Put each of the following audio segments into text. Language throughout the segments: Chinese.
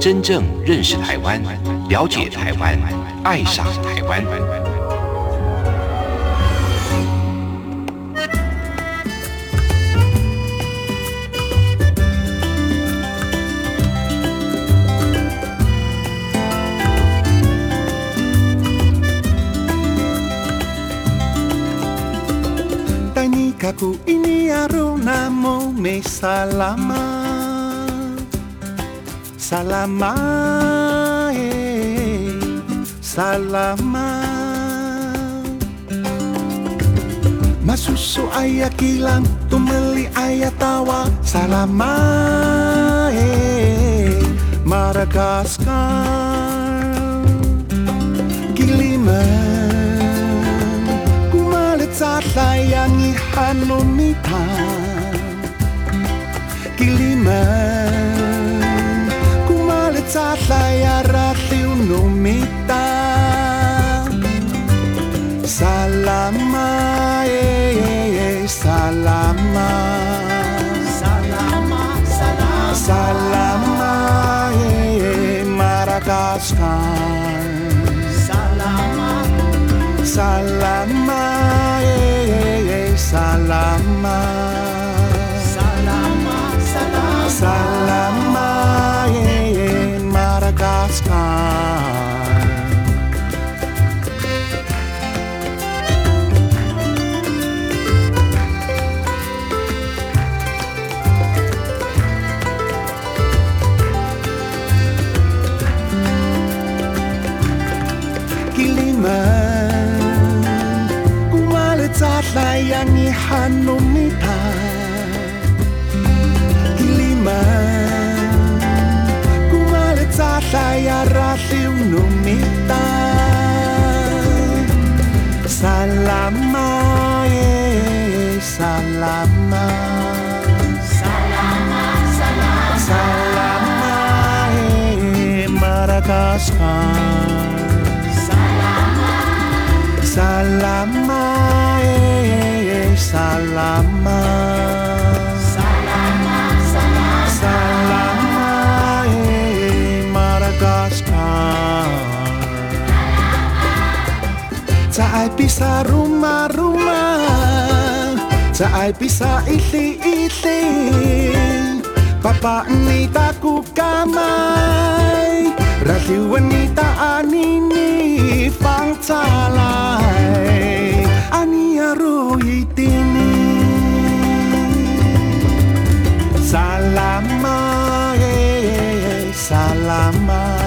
真正认识台湾，了解台湾，爱上台湾。带你卡古伊尼亚鲁那么美萨拉玛，Salama, salama. Masusu ayah kilang, tumeli ayatawa. tawa. Salama, eh, Madagaskar Giliman, kumalit sa layangihan lumitan Giliman Viața-ta iară nu numita Salama, e, e, e, salama Salama, salama Salama, e, e, Madagascar Salama Salama, e, e, e, salama Salama, salama Salama Salama eh, eh, Salama Salama Salama Salama eh, Madagaskar Saay pisah rumah-rumah Saay bisa itli-itli Papaan ni taku kamay 让新闻你答案你你放下来。Salama, eh, eh, salama.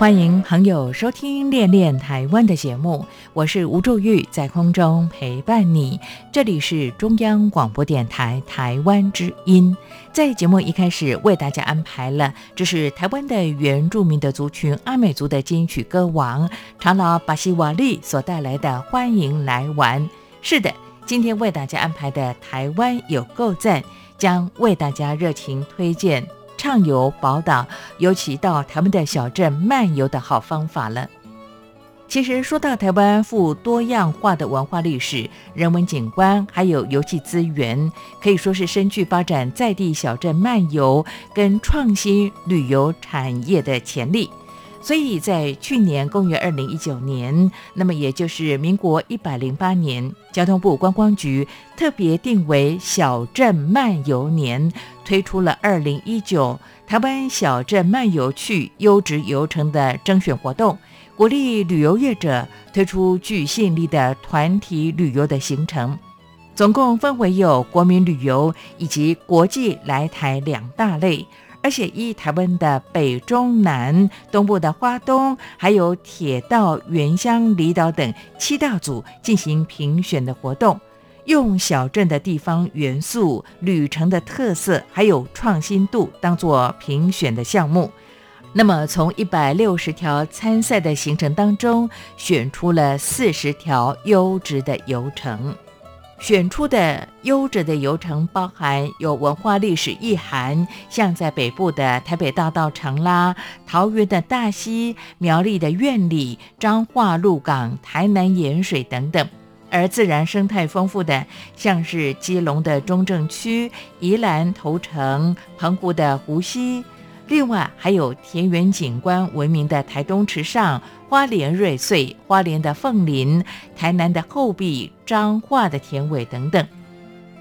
欢迎朋友收听《恋恋台湾》的节目，我是吴祝玉，在空中陪伴你。这里是中央广播电台台湾之音。在节目一开始，为大家安排了这是台湾的原住民的族群阿美族的金曲歌王长老巴西瓦利所带来的《欢迎来玩》。是的，今天为大家安排的台湾有够赞，将为大家热情推荐。畅游宝岛，尤其到他们的小镇漫游的好方法了。其实说到台湾富多样化的文化历史、人文景观，还有游戏资源，可以说是深具发展在地小镇漫游跟创新旅游产业的潜力。所以在去年公元二零一九年，那么也就是民国一百零八年，交通部观光局特别定为小镇漫游年，推出了二零一九台湾小镇漫游去优质游程的征选活动，鼓励旅游业者推出具吸引力的团体旅游的行程，总共分为有国民旅游以及国际来台两大类。而且以台湾的北、中、南、东部的花东，还有铁道、原乡、离岛等七大组进行评选的活动，用小镇的地方元素、旅程的特色，还有创新度当做评选的项目。那么，从一百六十条参赛的行程当中，选出了四十条优质的游程。选出的优质的游程包含有文化历史意涵，像在北部的台北大道城啦，桃园的大溪、苗栗的苑里、彰化鹿港、台南盐水等等；而自然生态丰富的，像是基隆的中正区、宜兰头城、澎湖的湖溪。另外还有田园景观闻名的台东池上、花莲瑞穗、花莲的凤林、台南的后壁、彰化的田尾等等。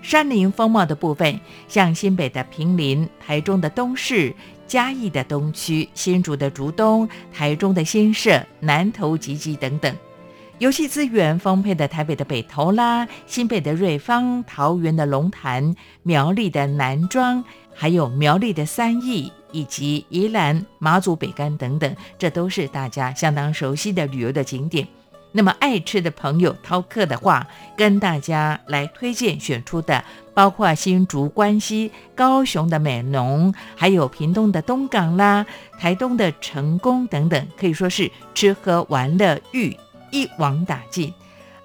山林风貌的部分，像新北的平林、台中的东势、嘉义的东区、新竹的竹东、台中的新社、南投集集等等。游戏资源丰沛的台北的北投啦、新北的瑞芳、桃园的龙潭、苗栗的南庄，还有苗栗的三义。以及宜兰、马祖、北干等等，这都是大家相当熟悉的旅游的景点。那么爱吃的朋友饕客的话，跟大家来推荐选出的，包括新竹关西、高雄的美浓，还有屏东的东港啦、台东的成功等等，可以说是吃喝玩乐欲一网打尽。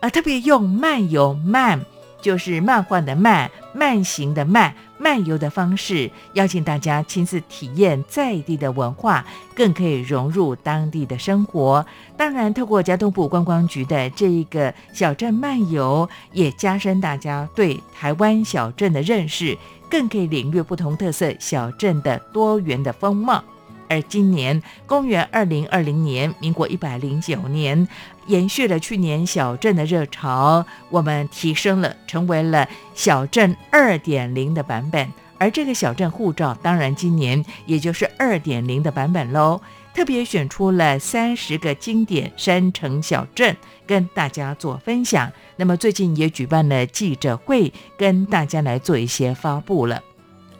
而特别用漫游漫，就是漫画的漫，慢行的慢。漫游的方式，邀请大家亲自体验在地的文化，更可以融入当地的生活。当然，透过交通部观光局的这一个小镇漫游，也加深大家对台湾小镇的认识，更可以领略不同特色小镇的多元的风貌。而今年，公元二零二零年，民国一百零九年，延续了去年小镇的热潮，我们提升了，成为了小镇二点零的版本。而这个小镇护照，当然今年也就是二点零的版本喽。特别选出了三十个经典山城小镇，跟大家做分享。那么最近也举办了记者会，跟大家来做一些发布了。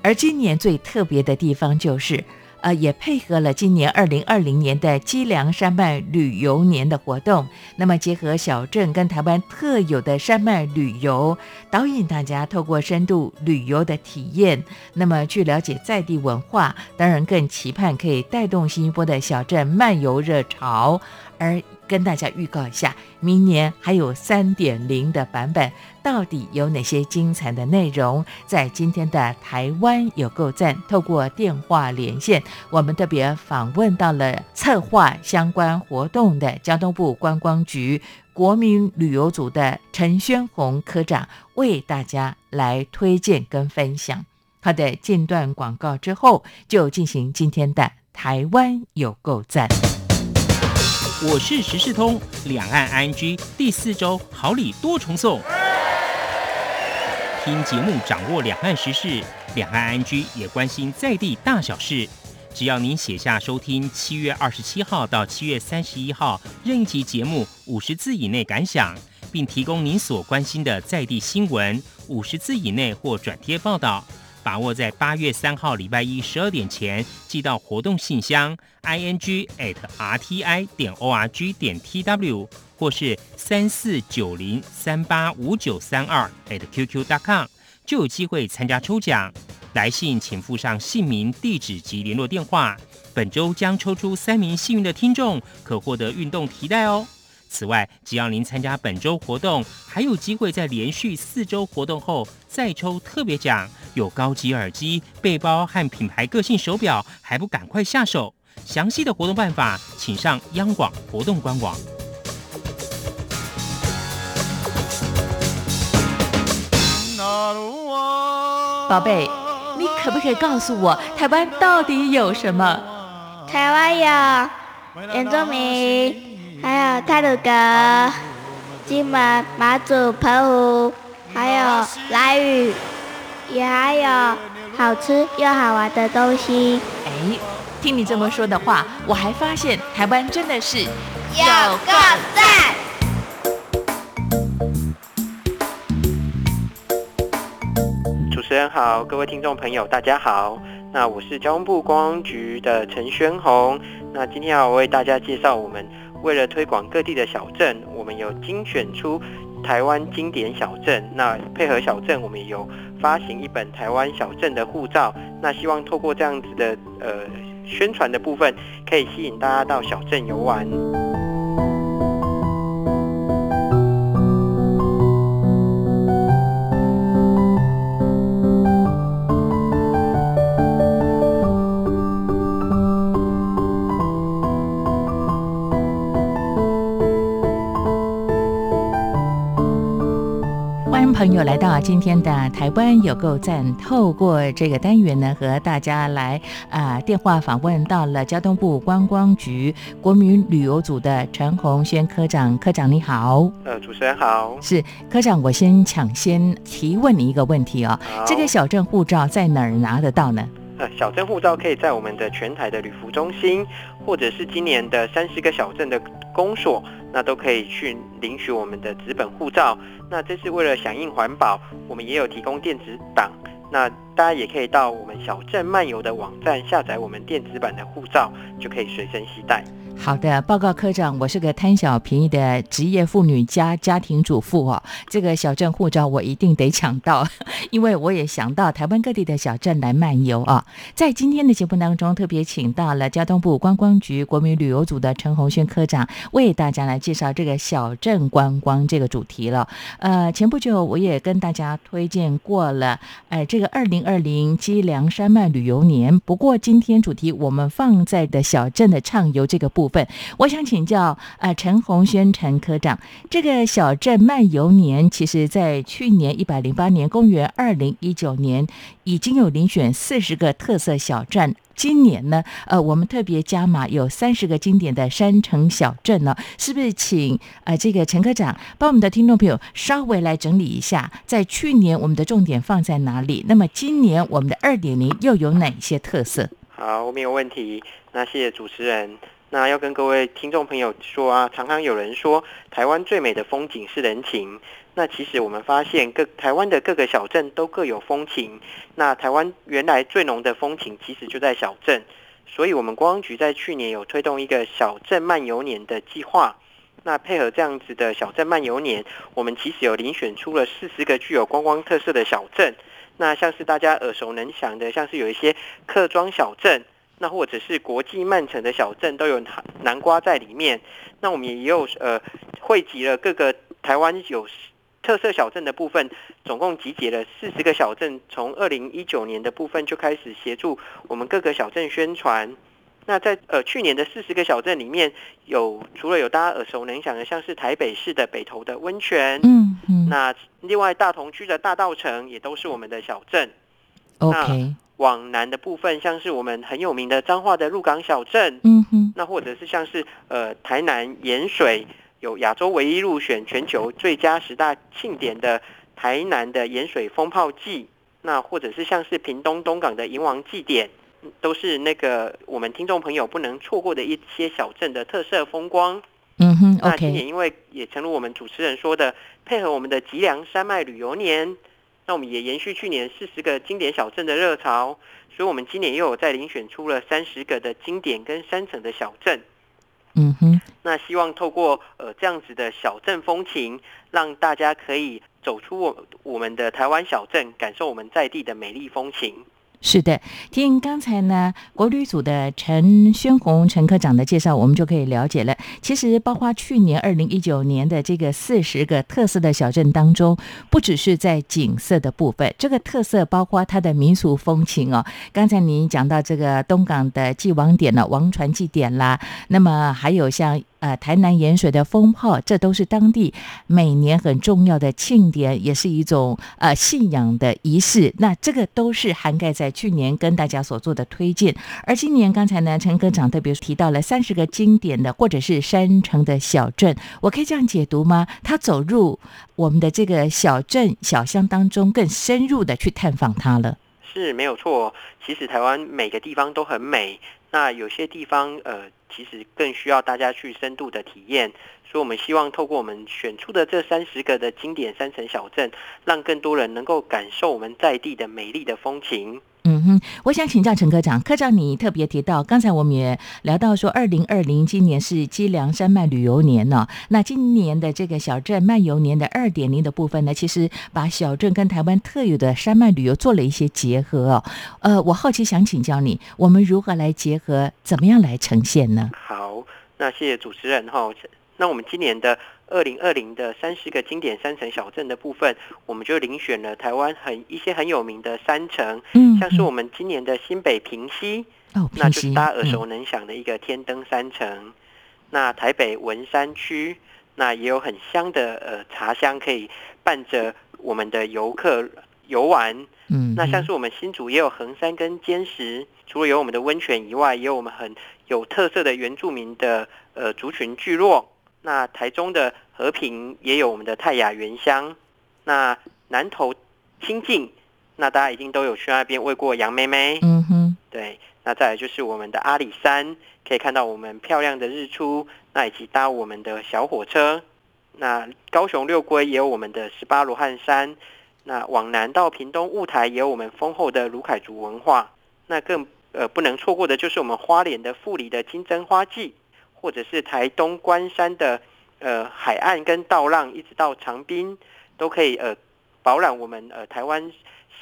而今年最特别的地方就是。呃，也配合了今年二零二零年的基梁山脉旅游年的活动，那么结合小镇跟台湾特有的山脉旅游，导引大家透过深度旅游的体验，那么去了解在地文化，当然更期盼可以带动新一波的小镇漫游热潮。而跟大家预告一下，明年还有三点零的版本，到底有哪些精彩的内容？在今天的台湾有够赞，透过电话连线，我们特别访问到了策划相关活动的交通部观光局国民旅游组的陈宣宏科长，为大家来推荐跟分享。好的，间段广告之后，就进行今天的台湾有够赞。我是时事通，两岸 ING 第四周好礼多重送。听节目掌握两岸时事，两岸 ING 也关心在地大小事。只要您写下收听七月二十七号到七月三十一号任一集节目五十字以内感想，并提供您所关心的在地新闻五十字以内或转贴报道。把握在八月三号礼拜一十二点前寄到活动信箱 i n g at r t i 点 o r g 点 t w 或是三四九零三八五九三二 at q q dot com，就有机会参加抽奖。来信请附上姓名、地址及联络电话。本周将抽出三名幸运的听众，可获得运动提袋哦。此外，只要您参加本周活动，还有机会在连续四周活动后再抽特别奖，有高级耳机、背包和品牌个性手表，还不赶快下手？详细的活动办法，请上央广活动官网。宝贝，你可不可以告诉我，台湾到底有什么？台湾有原住民，泰鲁阁、金门、马祖、澎湖，还有兰屿，也还有好吃又好玩的东西。哎，听你这么说的话，我还发现台湾真的是有个赞！主持人好，各位听众朋友，大家好。那我是交通部观光局的陈宣宏。那今天要为大家介绍，我们为了推广各地的小镇，我们有精选出台湾经典小镇。那配合小镇，我们有发行一本台湾小镇的护照。那希望透过这样子的呃宣传的部分，可以吸引大家到小镇游玩。朋友来到今天的台湾有够赞。透过这个单元呢，和大家来啊、电话访问到了交通部观光局国民旅游组的陈宏轩科长。科长你好，呃，主持人好。是科长，我先抢先提问你一个问题哦，这个小镇护照在哪儿拿得到呢？呃，小镇护照可以在我们的全台的旅服中心，或者是今年的三十个小镇的公所，那都可以去领取我们的纸本护照。那这是为了响应环保，我们也有提供电子档。那大家也可以到我们小镇漫游的网站下载我们电子版的护照，就可以随身携带。好的，报告科长，我是个贪小便宜的职业妇女加家庭主妇哦。这个小镇护照我一定得抢到，因为我也想到台湾各地的小镇来漫游啊。在今天的节目当中，特别请到了交通部观光局国民旅游组的陈宏轩科长，为大家来介绍这个小镇观光这个主题了。呃，前不久我也跟大家推荐过了，呃，这个二零二零基梁山脉旅游年。不过今天主题我们放在的小镇的畅游这个部部分，我想请教呃陈宏轩陈科长，这个小镇漫游年，其实在去年一百零八年，公元二零一九年已经有遴选四十个特色小镇。今年呢，呃，我们特别加码有三十个经典的山城小镇呢，是不是请呃这个陈科长帮我们的听众朋友稍微来整理一下，在去年我们的重点放在哪里？那么今年我们的二点零又有哪些特色？好，我没有问题。那谢谢主持人。那要跟各位听众朋友说啊，常常有人说台湾最美的风景是人情。那其实我们发现各台湾的各个小镇都各有风情。那台湾原来最浓的风情其实就在小镇，所以我们观光局在去年有推动一个小镇漫游年的计划。那配合这样子的小镇漫游年，我们其实有遴选出了四十个具有观光特色的小镇。那像是大家耳熟能详的，像是有一些客庄小镇，那或者是国际慢城的小镇，都有南南瓜在里面。那我们也有呃汇集了各个台湾有特色小镇的部分，总共集结了四十个小镇，从二零一九年的部分就开始协助我们各个小镇宣传。那在呃去年的四十个小镇里面，有除了有大家耳熟能详的，像是台北市的北投的温泉，嗯嗯那另外大同区的大道城也都是我们的小镇。，OK，往南的部分，像是我们很有名的彰化的鹿港小镇，嗯哼，那或者是像是呃台南盐水有亚洲唯一入选全球最佳十大庆典的台南的盐水风炮祭，那或者是像是屏东东港的银王祭典，嗯都是那个我们听众朋友不能错过的一些小镇的特色风光。嗯哼那今年因为也诚如我们主持人说的，配合我们的吉良山脉旅游年，那我们也延续去年四十个经典小镇的热潮，所以我们今年又有再遴选出了三十个的经典跟三层的小镇。嗯哼，那希望透过呃这样子的小镇风情，让大家可以走出我我们的台湾小镇，感受我们在地的美丽风情。是的，听刚才呢国旅组的陈宣红陈科长的介绍，我们就可以了解了。其实，包括去年二零一九年的这个四十个特色的小镇当中，不只是在景色的部分，这个特色包括它的民俗风情哦。刚才您讲到这个东港的祭王点了，王船祭典啦，那么还有像。呃，台南盐水的风炮，这都是当地每年很重要的庆典，也是一种呃信仰的仪式。那这个都是涵盖在去年跟大家所做的推荐。而今年，刚才呢，陈科长特别提到了三十个经典的或者是山城的小镇，我可以这样解读吗？他走入我们的这个小镇小乡当中，更深入的去探访它了。是没有错。其实台湾每个地方都很美，那有些地方呃。其实更需要大家去深度的体验，所以我们希望透过我们选出的这三十个的经典山城小镇，让更多人能够感受我们在地的美丽的风情。嗯哼，我想请教陈科长，科长你特别提到，刚才我们也聊到说，二零二零今年是基良山脉旅游年呢。那今年的这个小镇漫游年的二点零的部分呢，其实把小镇跟台湾特有的山脉旅游做了一些结合哦。呃，我好奇想请教你，我们如何来结合，怎么样来呈现呢？好，那谢谢主持人哈。那我们今年的。二零二零的三十个经典山城小镇的部分，我们就遴选了台湾很一些很有名的山城，嗯，像是我们今年的新北平溪，哦，那就是大家耳熟能详的一个天灯山城。那台北文山区，那也有很香的呃茶香，可以伴着我们的游客游玩。嗯，那像是我们新竹也有横山跟坚石，除了有我们的温泉以外，也有我们很有特色的原住民的呃族群聚落。那台中的和平也有我们的泰雅原乡，那南投清境，那大家一定都有去那边喂过杨妹妹。嗯哼，对，那再来就是我们的阿里山，可以看到我们漂亮的日出，那以及搭我们的小火车。那高雄六龟也有我们的十八罗汉山，那往南到屏东雾台也有我们丰厚的卢凯族文化。那更呃不能错过的就是我们花莲的富里的金针花季。或者是台东关山的呃海岸跟道浪，一直到长滨，都可以呃饱览我们呃台湾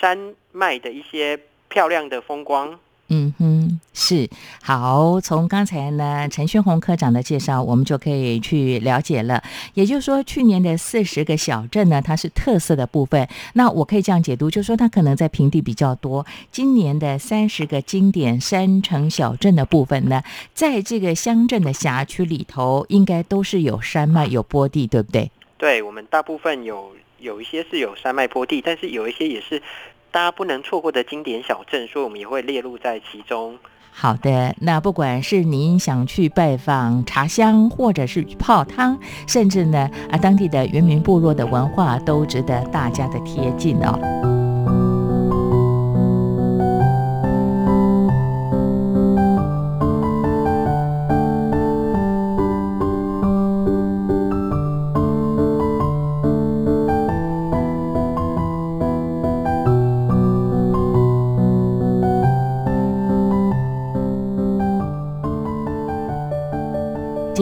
山脉的一些漂亮的风光。嗯哼，是好。从刚才呢陈宣宏科长的介绍，我们就可以去了解了。也就是说，去年的四十个小镇呢，它是特色的部分。那我可以这样解读，就是说它可能在平地比较多。今年的三十个经典山城小镇的部分呢，在这个乡镇的辖区里头，应该都是有山脉、有坡地，对不对？对，我们大部分有有一些是有山脉坡地，但是有一些也是。大家不能错过的经典小镇，所以我们也会列入在其中。好的，那不管是您想去拜访茶乡，或者是泡汤，甚至呢啊当地的原民部落的文化，都值得大家的贴近哦。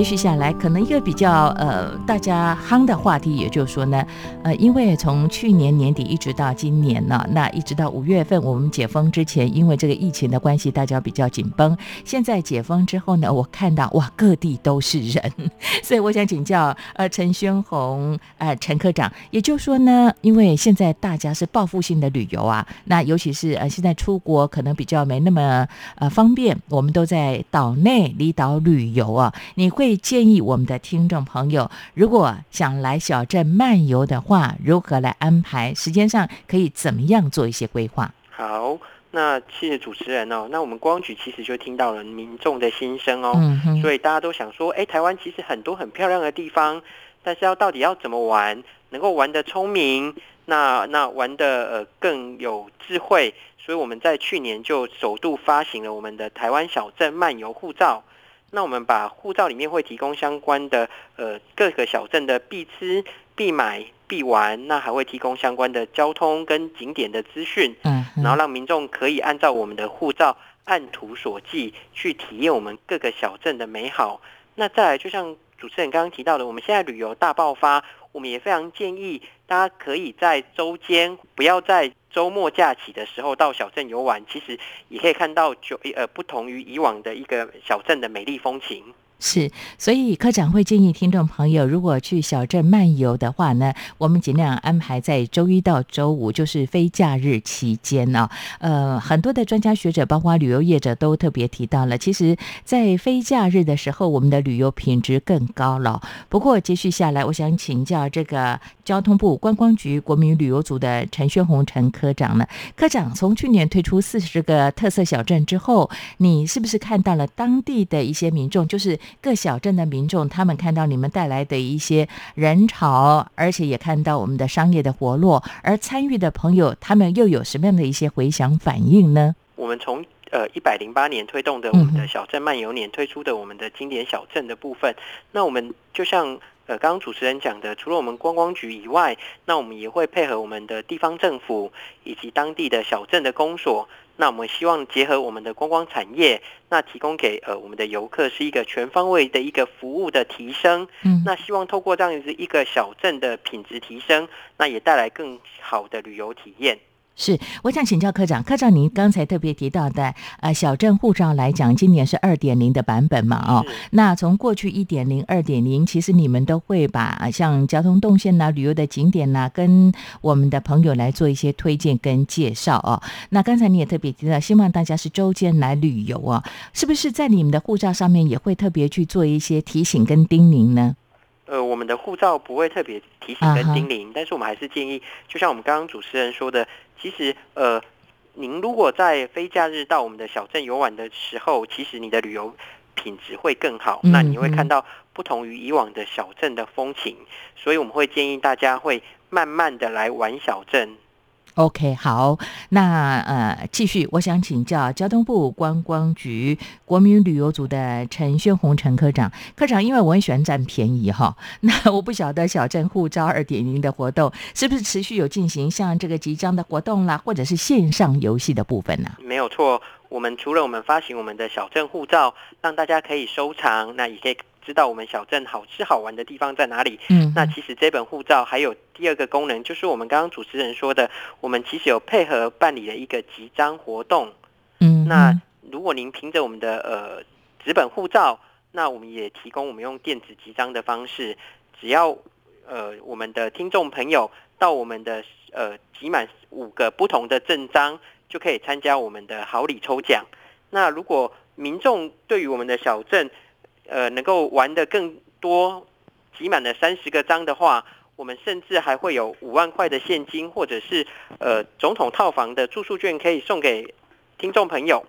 继续下来，可能一个比较呃大家夯的话题，也就是说呢，呃，因为从去年年底一直到今年呢，那一直到五月份我们解封之前，因为这个疫情的关系，大家比较紧绷。现在解封之后呢，我看到哇，各地都是人，所以我想请教呃陈宣宏呃陈科长，也就是说呢，因为现在大家是报复性的旅游啊，那尤其是呃现在出国可能比较没那么呃方便，我们都在岛内离岛旅游啊，你会。建议我们的听众朋友，如果想来小镇漫游的话，如何来安排？时间上可以怎么样做一些规划？好，那谢谢主持人哦。那我们光局其实就听到了民众的心声哦，所以大家都想说，哎，台湾其实很多很漂亮的地方，但是要到底要怎么玩，能够玩的聪明，那那玩的呃更有智慧，所以我们在去年就首度发行了我们的台湾小镇漫游护照。那我们把护照里面会提供相关的呃各个小镇的必吃、必买、必玩，那还会提供相关的交通跟景点的资讯，嗯，然后让民众可以按照我们的护照按图索骥去体验我们各个小镇的美好。那再来，就像主持人刚刚提到的，我们现在旅游大爆发，我们也非常建议大家可以在周间，不要在周末假期的时候到小镇游玩，其实也可以看到就呃不同于以往的一个小镇的美丽风情。是，所以科长会建议听众朋友，如果去小镇漫游的话呢，我们尽量安排在周一到周五，就是非假日期间呢、呃，很多的专家学者，包括旅游业者都特别提到了，其实，在非假日的时候，我们的旅游品质更高了。不过，接续下来，我想请教这个交通部观光局国民旅游组的陈宣宏陈科长呢，科长从去年推出四十个特色小镇之后，你是不是看到了当地的一些民众，就是各小镇的民众，他们看到你们带来的一些人潮，而且也看到我们的商业的活络，而参与的朋友，他们又有什么样的一些回响反应呢？我们从呃一百零八年推动的我们嗯的小镇漫游年推出的我们的经典小镇的部分，那我们就像呃刚刚主持人讲的，除了我们观光局以外，那我们也会配合我们的地方政府以及当地的小镇的公所。那我们希望结合我们的观光产业，那提供给呃我们的游客是一个全方位的一个服务的提升。嗯，那希望透过这样子一个小镇的品质提升，那也带来更好的旅游体验。是，我想请教科长，科长您刚才特别提到的，呃，小镇护照来讲，今年是二点零的版本嘛，哦，那从过去一点零、二点零，其实你们都会把呃像交通动线呐、旅游的景点呐、跟我们的朋友来做一些推荐跟介绍哦。那刚才你也特别提到，希望大家是周间来旅游哦，是不是在你们的护照上面也会特别去做一些提醒跟叮咛呢？呃，我们的护照不会特别提醒跟叮咛，但是我们还是建议，就像我们刚刚主持人说的，其实呃，您如果在非假日到我们的小镇游玩的时候，其实你的旅游品质会更好，嗯那你会嗯看到不同于以往的小镇的风情，所以我们会建议大家会慢慢的来玩小镇。OK，好，那呃，继续，我想请教交通部观光局国民旅游组的陈宣宏陈科长。科长，因为我很喜欢占便宜哈，那我不晓得小镇护照二点零的活动是不是持续有进行，像这个即将的活动啦，或者是线上游戏的部分呢、没有错，我们除了我们发行我们的小镇护照，让大家可以收藏，那也可以知道我们小镇好吃好玩的地方在哪里。嗯，那其实这本护照还有第二个功能，就是我们刚刚主持人说的，我们其实有配合办理了一个集章活动。嗯，那如果您凭着我们的呃纸本护照，那我们也提供我们用电子集章的方式，只要呃我们的听众朋友到我们的呃集满五个不同的证章，就可以参加我们的好礼抽奖。那如果民众对于我们的小镇，呃，能够玩的更多，集满了三十个章的话，我们甚至还会有五万块的现金，或者是呃总统套房的住宿券可以送给听众朋友。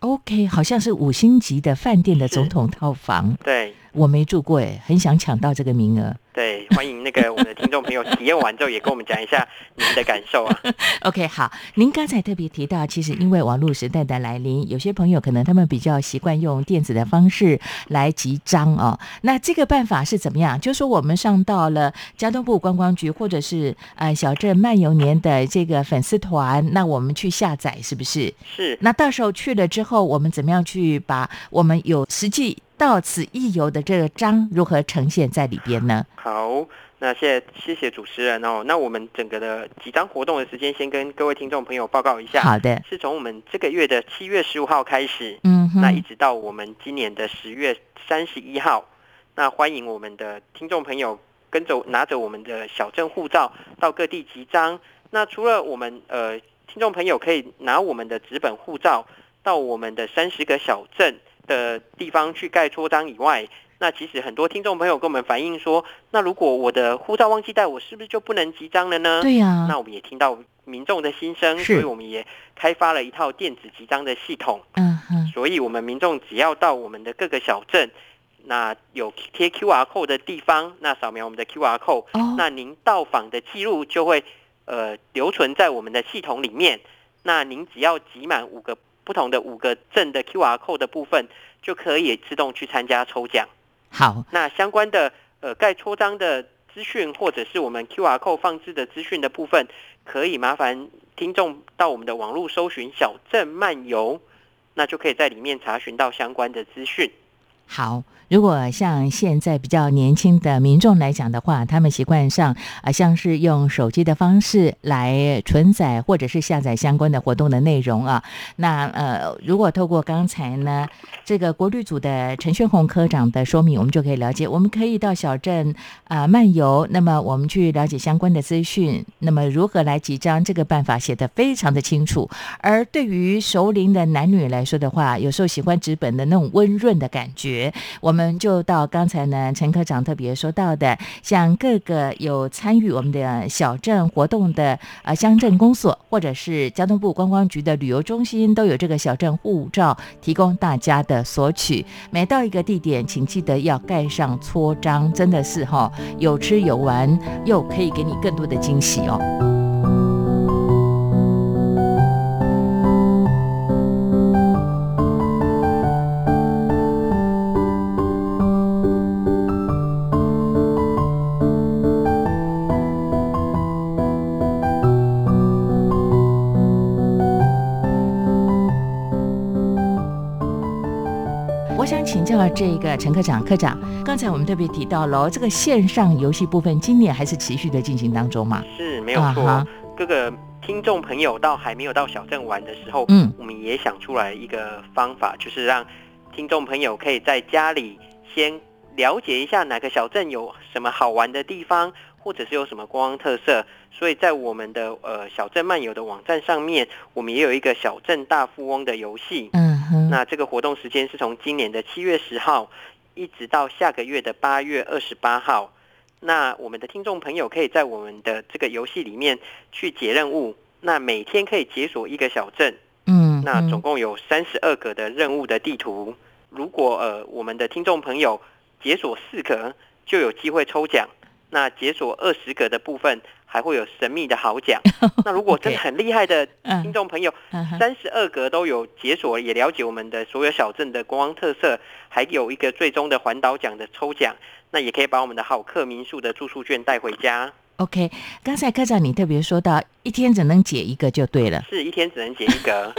OK，好像是五星级的饭店的总统套房，对我没住过哎，很想抢到这个名额。对，欢迎那个我们的听众朋友体验完之后，也跟我们讲一下您的感受啊。OK，好，您刚才特别提到，其实因为网络时代的来临，有些朋友可能他们比较习惯用电子的方式来集章哦。那这个办法是怎么样？就说我们上到了交通部观光局或者是呃小镇漫游年的这个粉丝团，那我们去下载是不是？是那到时候去了之后，我们怎么样去把我们有实际到此一游的这个章如何呈现在里边呢？好，那谢谢谢谢主持人哦。那我们整个的几张活动的时间，先跟各位听众朋友报告一下。好的，是从我们这个月的七月十五号开始，嗯哼，那一直到我们今年的十月三十一号，那欢迎我们的听众朋友跟着拿着我们的小镇护照到各地集章。那除了我们呃听众朋友可以拿我们的纸本护照到我们的三十个小镇的地方去盖戳章以外，那其实很多听众朋友跟我们反映说，那如果我的护照忘记带，我是不是就不能集章了呢？对呀、那我们也听到民众的心声，所以我们也开发了一套电子集章的系统。嗯哼，所以，我们民众只要到我们的各个小镇，那有贴 QR code 的地方，那扫描我们的 QR code，、哦，那您到访的记录就会呃留存在我们的系统里面。那您只要集满五个不同的五个镇的 QR code 的部分，就可以自动去参加抽奖。好，那相关的呃盖戳章的资讯或者是我们 QR code 放置的资讯的部分，可以麻烦听众到我们的网络搜寻“小镇漫游”，那就可以在里面查询到相关的资讯。好，如果像现在比较年轻的民众来讲的话，他们习惯上啊，像是用手机的方式来存载或者是下载相关的活动的内容啊。那呃，如果透过刚才呢这个国旅组的陈宣宏科长的说明，我们就可以了解，我们可以到小镇啊漫游，那么我们去了解相关的资讯，那么如何来集章，这个办法写得非常的清楚。而对于熟龄的男女来说的话，有时候喜欢纸本的那种温润的感觉。我们就到刚才呢，陈科长特别说到的，像各个有参与我们的小镇活动的呃乡镇公所，或者是交通部观光局的旅游中心，都有这个小镇护照提供大家的索取。每到一个地点，请记得要盖上戳章，真的是哈，有吃有玩，又可以给你更多的惊喜哦。请教这个陈科长，科长，刚才我们特别提到了这个线上游戏部分，今年还是持续的进行当中嘛？是没有错。各个听众朋友到还没有到小镇玩的时候，嗯，我们也想出来一个方法，就是让听众朋友可以在家里先了解一下哪个小镇有什么好玩的地方，或者是有什么观光特色。所以在我们的呃小镇漫游的网站上面，我们也有一个小镇大富翁的游戏。嗯。那这个活动时间是从今年的七月十号，一直到下个月的八月二十八号。那我们的听众朋友可以在我们的这个游戏里面去解任务，那每天可以解锁一个小镇。嗯，那总共有三十二个的任务的地图。如果呃我们的听众朋友解锁四格，就有机会抽奖。那解锁二十格的部分。还会有神秘的好奖。那如果真的很厉害的听众朋友，三十二格都有解锁，也了解我们的所有小镇的观光特色，还有一个最终的环岛奖的抽奖，那也可以把我们的好客民宿的住宿券带回家。OK，刚才科长你特别说到，一天只能解一个就对了，是一天只能解一个，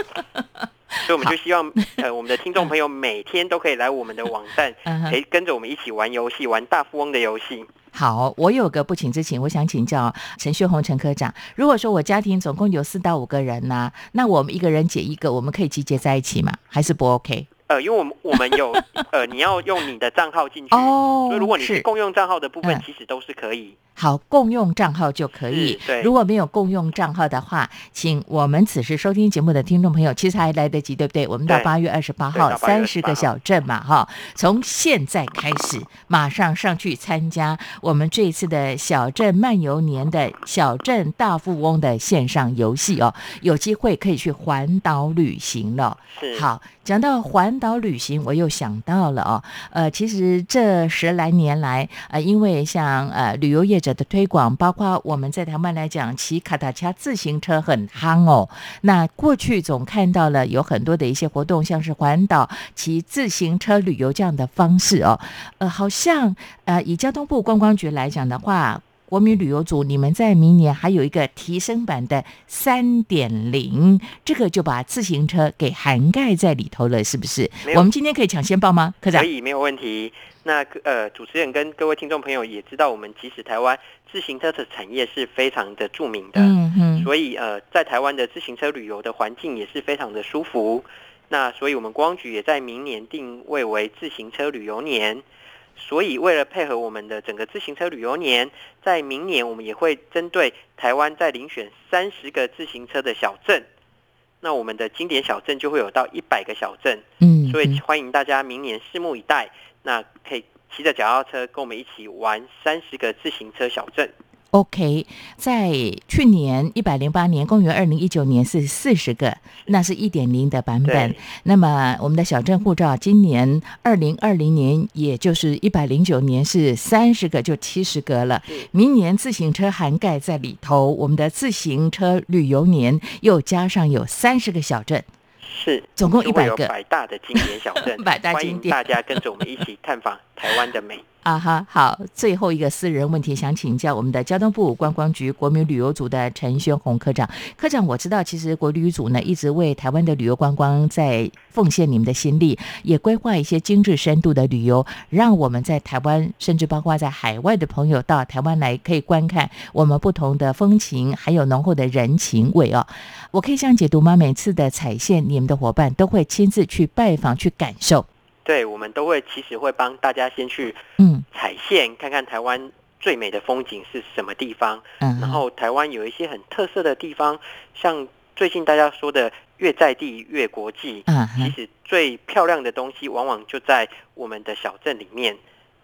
所以我们就希望呃我们的听众朋友每天都可以来我们的网站，可以跟着我们一起玩游戏，玩大富翁的游戏。好，我有个不请之请，我想请教陈旭红陈科长。如果说我家庭总共有四到五个人呢，那我们一个人解一个，我们可以集结在一起吗？还是不 OK？呃，因为我们我们有 呃，你要用你的账号进去，哦，所以如果你是共用账号的部分，其实都是可以。好，共用账号就可以。对，如果没有共用账号的话，请我们此时收听节目的听众朋友，其实还来得及，对不对？我们到八月二十八号，三十个小镇嘛，哈，从现在开始，马上上去参加我们这一次的小镇漫游年的小镇大富翁的线上游戏哦，有机会可以去环岛旅行了。是，好，讲到环环岛旅行，我又想到了哦，呃，其实这十来年来，呃，因为像呃旅游业。者的推广，包括我们在台湾来讲，骑卡达恰自行车很夯哦。那过去总看到了有很多的一些活动，像是环岛、骑自行车旅游这样的方式哦。呃，好像呃，以交通部观光局来讲的话。国民旅游组，你们在明年还有一个提升版的三点零，这个就把自行车给涵盖在里头了，是不是？我们今天可以抢先报吗？科长可以，没有问题。那呃，主持人跟各位听众朋友也知道，我们其实台湾自行车的产业是非常的著名的，嗯嗯，所以呃，在台湾的自行车旅游的环境也是非常的舒服。那所以我们光局也在明年定位为自行车旅游年。所以，为了配合我们的整个自行车旅游年，在明年我们也会针对台湾再遴选三十个自行车的小镇，那我们的经典小镇就会有到一百个小镇。嗯，所以欢迎大家明年拭目以待。那可以骑着脚踏车跟我们一起玩三十个自行车小镇。OK，在去年一百零八年，公元二零一九年是四十个，那是一点零的版本。那么我们的小镇护照，今年二零二零年，也就是一百零九年是三十个，就七十个了。明年自行车涵盖在里头，我们的自行车旅游年又加上有三十个小镇，是总共一百个百大的经典小镇，百大经典，大家跟着我们一起探访台湾的美。啊哈，好，最后一个私人问题想请教我们的交通部观光局国民旅游组的陈宣宏科长。科长，我知道其实国旅组呢一直为台湾的旅游观光在奉献你们的心力，也规划一些精致深度的旅游，让我们在台湾甚至包括在海外的朋友到台湾来可以观看我们不同的风情，还有浓厚的人情味哦。我可以这样解读吗？每次的彩线，你们的伙伴都会亲自去拜访去感受。对，我们都会其实会帮大家先去嗯踩线，看看台湾最美的风景是什么地方。嗯，然后台湾有一些很特色的地方，像最近大家说的“越在地越国际”，嗯其实最漂亮的东西往往就在我们的小镇里面。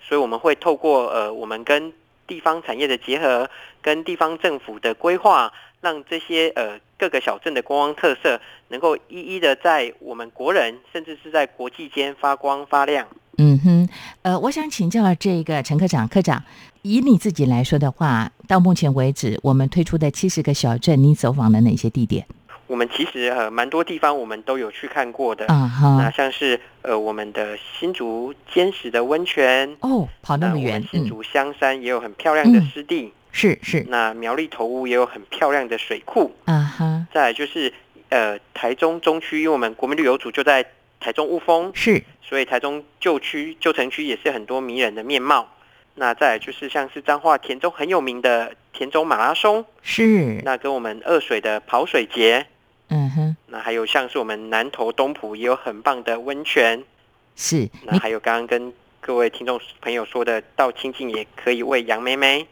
所以我们会透过呃，我们跟地方产业的结合，跟地方政府的规划，让这些呃各个小镇的观光特色能够一一的在我们国人甚至是在国际间发光发亮。嗯哼，呃，我想请教这个陈科长，科长，以你自己来说的话，到目前为止，我们推出的七十个小镇，你走访了哪些地点？我们其实呃蛮多地方我们都有去看过的，啊那哈，像是呃我们的新竹坚实的温泉，哦，跑那么远新嗯，竹香山也有很漂亮的嗯。湿地，是是，那苗栗头屋也有很漂亮的水库，啊哈，再来就是呃台中中区，因为我们国民旅游组就在台中雾峰，是，所以台中旧区旧城区也是很多迷人的面貌。那再来就是像是彰化田中很有名的田中马拉松，是，那跟我们二水的跑水节，嗯哼，那还有像是我们南投东埔也有很棒的温泉，是，你那还有刚刚跟各位听众朋友说的，到清境也可以喂杨妹妹，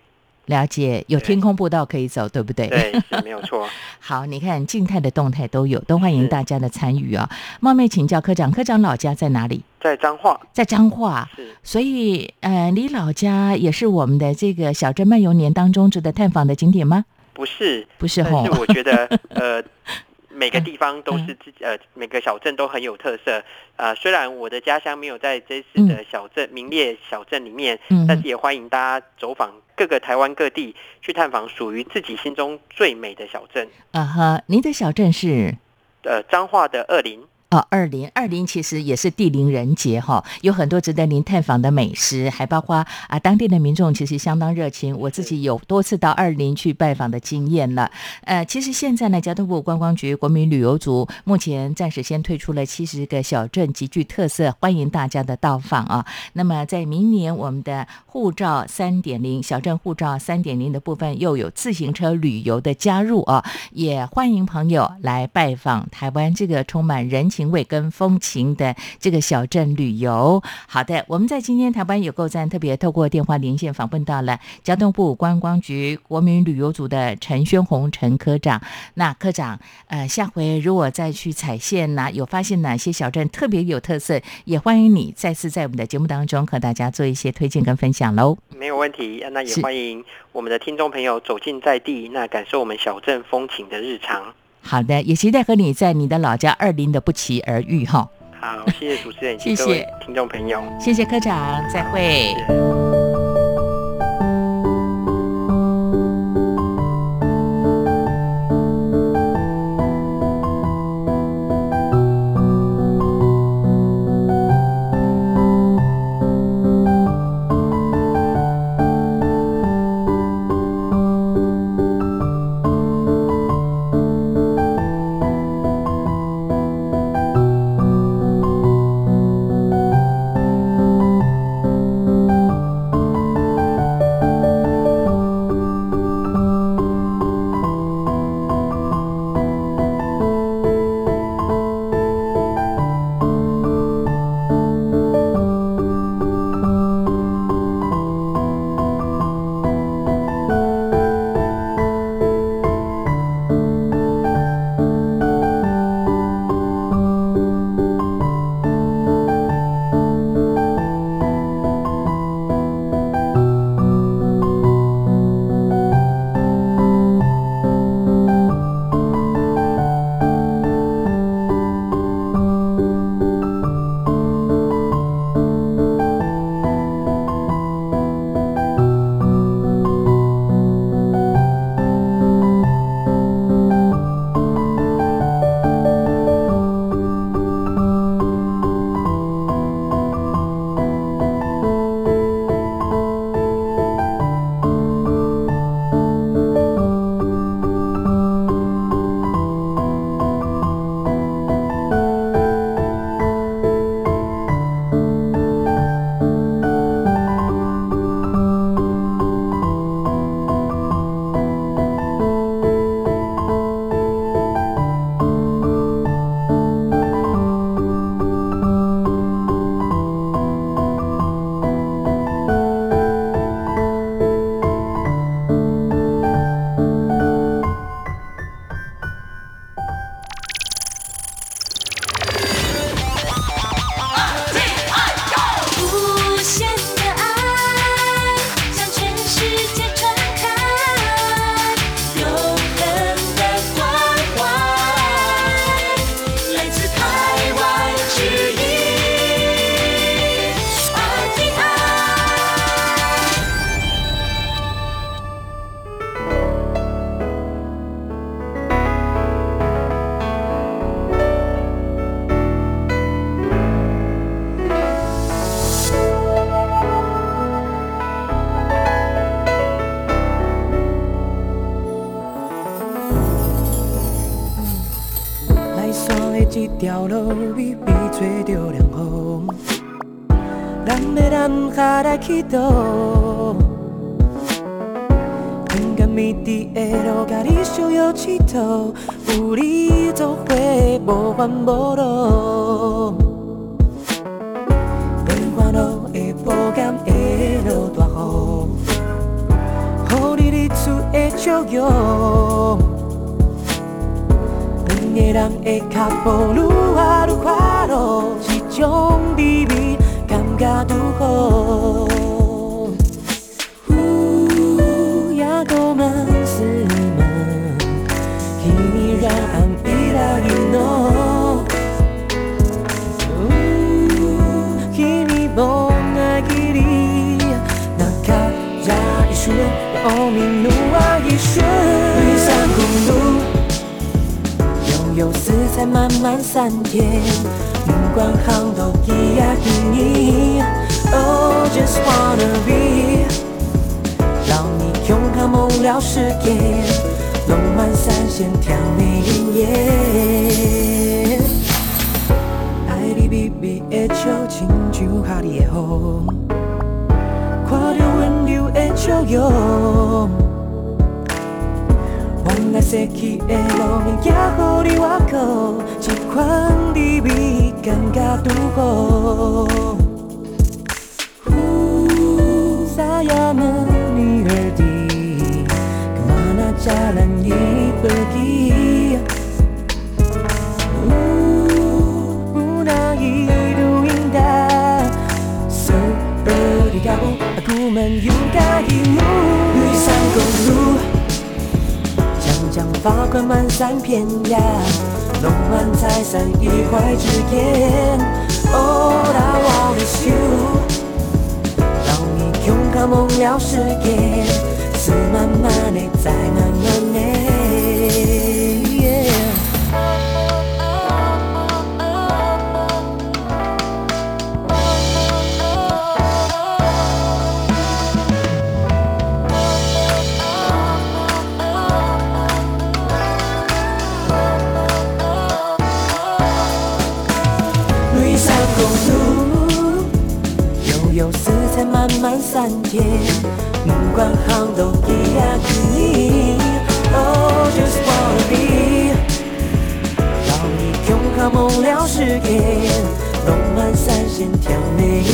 了解，有天空步道可以走，对不对？对，是没有错。好，你看静态的、动态都有，都欢迎大家的参与啊！冒昧请教科长，科长老家在哪里？在彰化在彰化，是所以呃，你老家也是我们的这个小镇漫游年当中值得探访的景点吗？不是？不是吼但是，我觉得呃。每个地方都是自己呃，每个小镇都很有特色。呃，虽然我的家乡没有在这次的小镇、名列小镇里面，嗯但是也欢迎大家走访各个台湾各地，去探访属于自己心中最美的小镇。啊哈，您的小镇是？呃，彰化的二林，哦，二零二零其实也是地灵人杰哈，有很多值得您探访的美食，还包括啊当地的民众其实相当热情，我自己有多次到二林去拜访的经验了。呃，其实现在呢，交通部观光局国民旅游组目前暂时先推出了七十个小镇极具特色，欢迎大家的到访啊。那么在明年我们的护照三点零小镇护照三点零的部分又有自行车旅游的加入啊，也欢迎朋友来拜访台湾这个充满人情味跟风情的这个小镇旅游。好的，我们在今天台湾有购站特别透过电话连线访问到了交通部观光局国民旅游组的陈宣宏陈科长。那科长，呃，下回如果再去踩线呢、有发现哪些小镇特别有特色，也欢迎你再次在我们的节目当中和大家做一些推荐跟分享喽。没有问题。那也欢迎我们的听众朋友走进在地，那感受我们小镇风情的日常。好的，也期待和你在你的老家二林的不期而遇哈。好，谢谢主持人谢谢听众朋友。谢谢科长，再会。头路微微吹着凉风，咱要南下来去倒？勇敢迷伫的路，甲你相约佚佗，有你作伙，无烦无恼。变烦恼。的无甘会落大雨，予你日出的笑容。两个人的脚步愈行愈快乐，一种美味感觉拄好。多满是梦，依然依然依诺。悠悠四彩慢慢散点，云观航都一呀一你。Oh, just wanna be，让你勇敢梦了世界，龙满三线挑眉眼。爱你微微的笑，亲像夏日的风，看着温柔的笑容。原来逝去的路面也予你我过，这款滋味感觉拄好。Sayama ni herdi Kemana jalan ini pergi Uh, hidup indah Seperti kamu aku menyukaimu 绿山将发冠满山遍野龙满财散一怀之言 All I want is you 让你胸口梦了世界，是慢慢的，再慢慢的。有四彩慢慢散点，云观航都一呀一你。Oh, just wanna be，让你勇敢梦了世界，龙满三线挑眉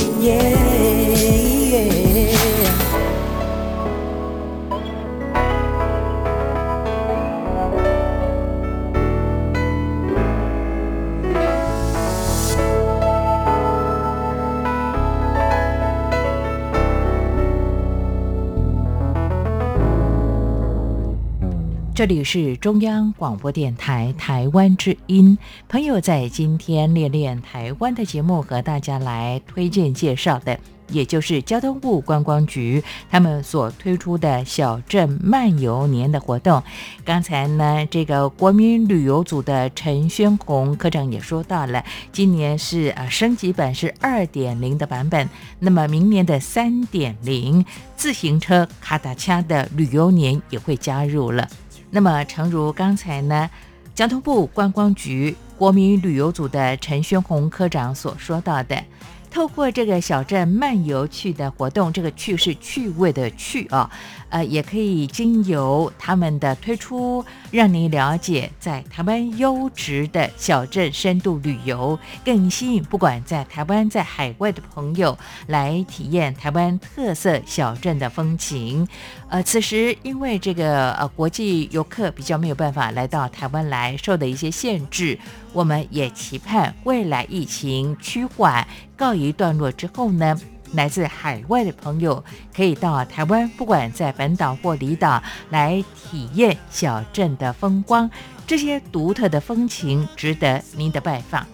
这里是中央广播电台台湾之音。朋友在今天练练台湾的节目，和大家来推荐介绍的，也就是交通部观光局他们所推出的小镇漫游年的活动。刚才呢，这个国民旅游组的陈宣红科长也说到了，今年是呃升级版是二点零的版本，那么明年的三点零自行车卡达恰的旅游年也会加入了。那么，诚如刚才呢，交通部观光局国民旅游组的陈宣宏科长所说到的，透过这个小镇漫游趣的活动，这个趣是趣味的趣啊，呃，也可以经由他们的推出，让你了解在台湾优质的小镇深度旅游，更吸引不管在台湾在海外的朋友来体验台湾特色小镇的风情。呃，此时因为这个呃国际游客比较没有办法来到台湾来，受的一些限制，我们也期盼未来疫情趋缓告一段落之后呢，来自海外的朋友可以到台湾，不管在本岛或离岛来体验小镇的风光，这些独特的风情值得您的拜访。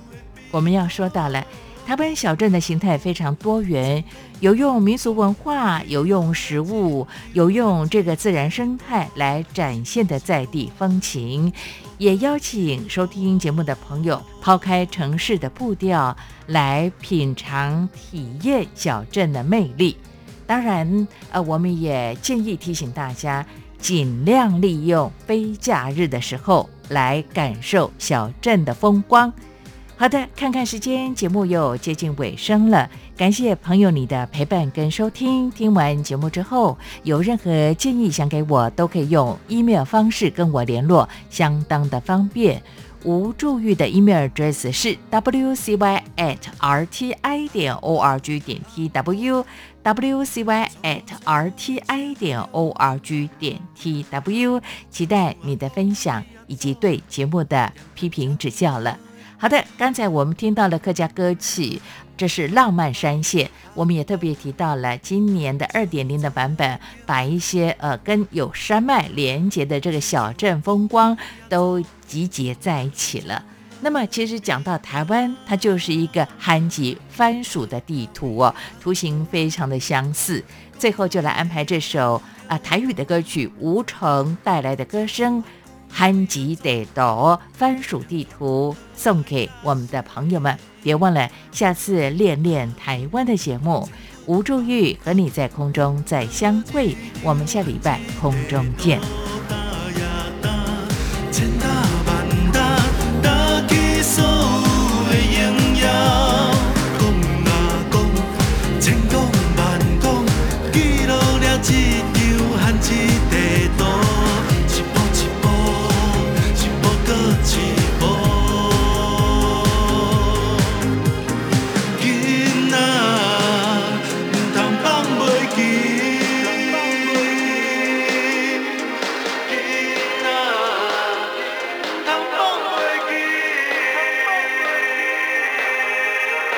我们要说到了。台湾小镇的形态非常多元，有用民俗文化，有用食物，有用这个自然生态来展现的在地风情。也邀请收听节目的朋友，抛开城市的步调，来品尝体验小镇的魅力。当然，呃，我们也建议提醒大家，尽量利用非假日的时候来感受小镇的风光。好的，看看时间，节目又接近尾声了。感谢朋友你的陪伴跟收听。听完节目之后，有任何建议想给我，都可以用 email 方式跟我联络，相当的方便。吴祝玉的 email address 是 wcy at rti 点 org 点 tw wcy at rti 点 org 点 tw，期待你的分享以及对节目的批评指教了。好的，刚才我们听到了客家歌曲，这是《浪漫山线》。我们也特别提到了今年的二点零的版本，把一些呃跟有山脉连接的这个小镇风光都集结在一起了。那么，其实讲到台湾，它就是一个韩籍番薯的地图哦，图形非常的相似。最后就来安排这首啊台语的歌曲，吴成带来的歌声。憨吉得哦，番薯地图送给我们的朋友们。别忘了下次练练台湾的节目，吴祝玉和你在空中再相会。我们下礼拜空中见。大大大大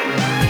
Yeah.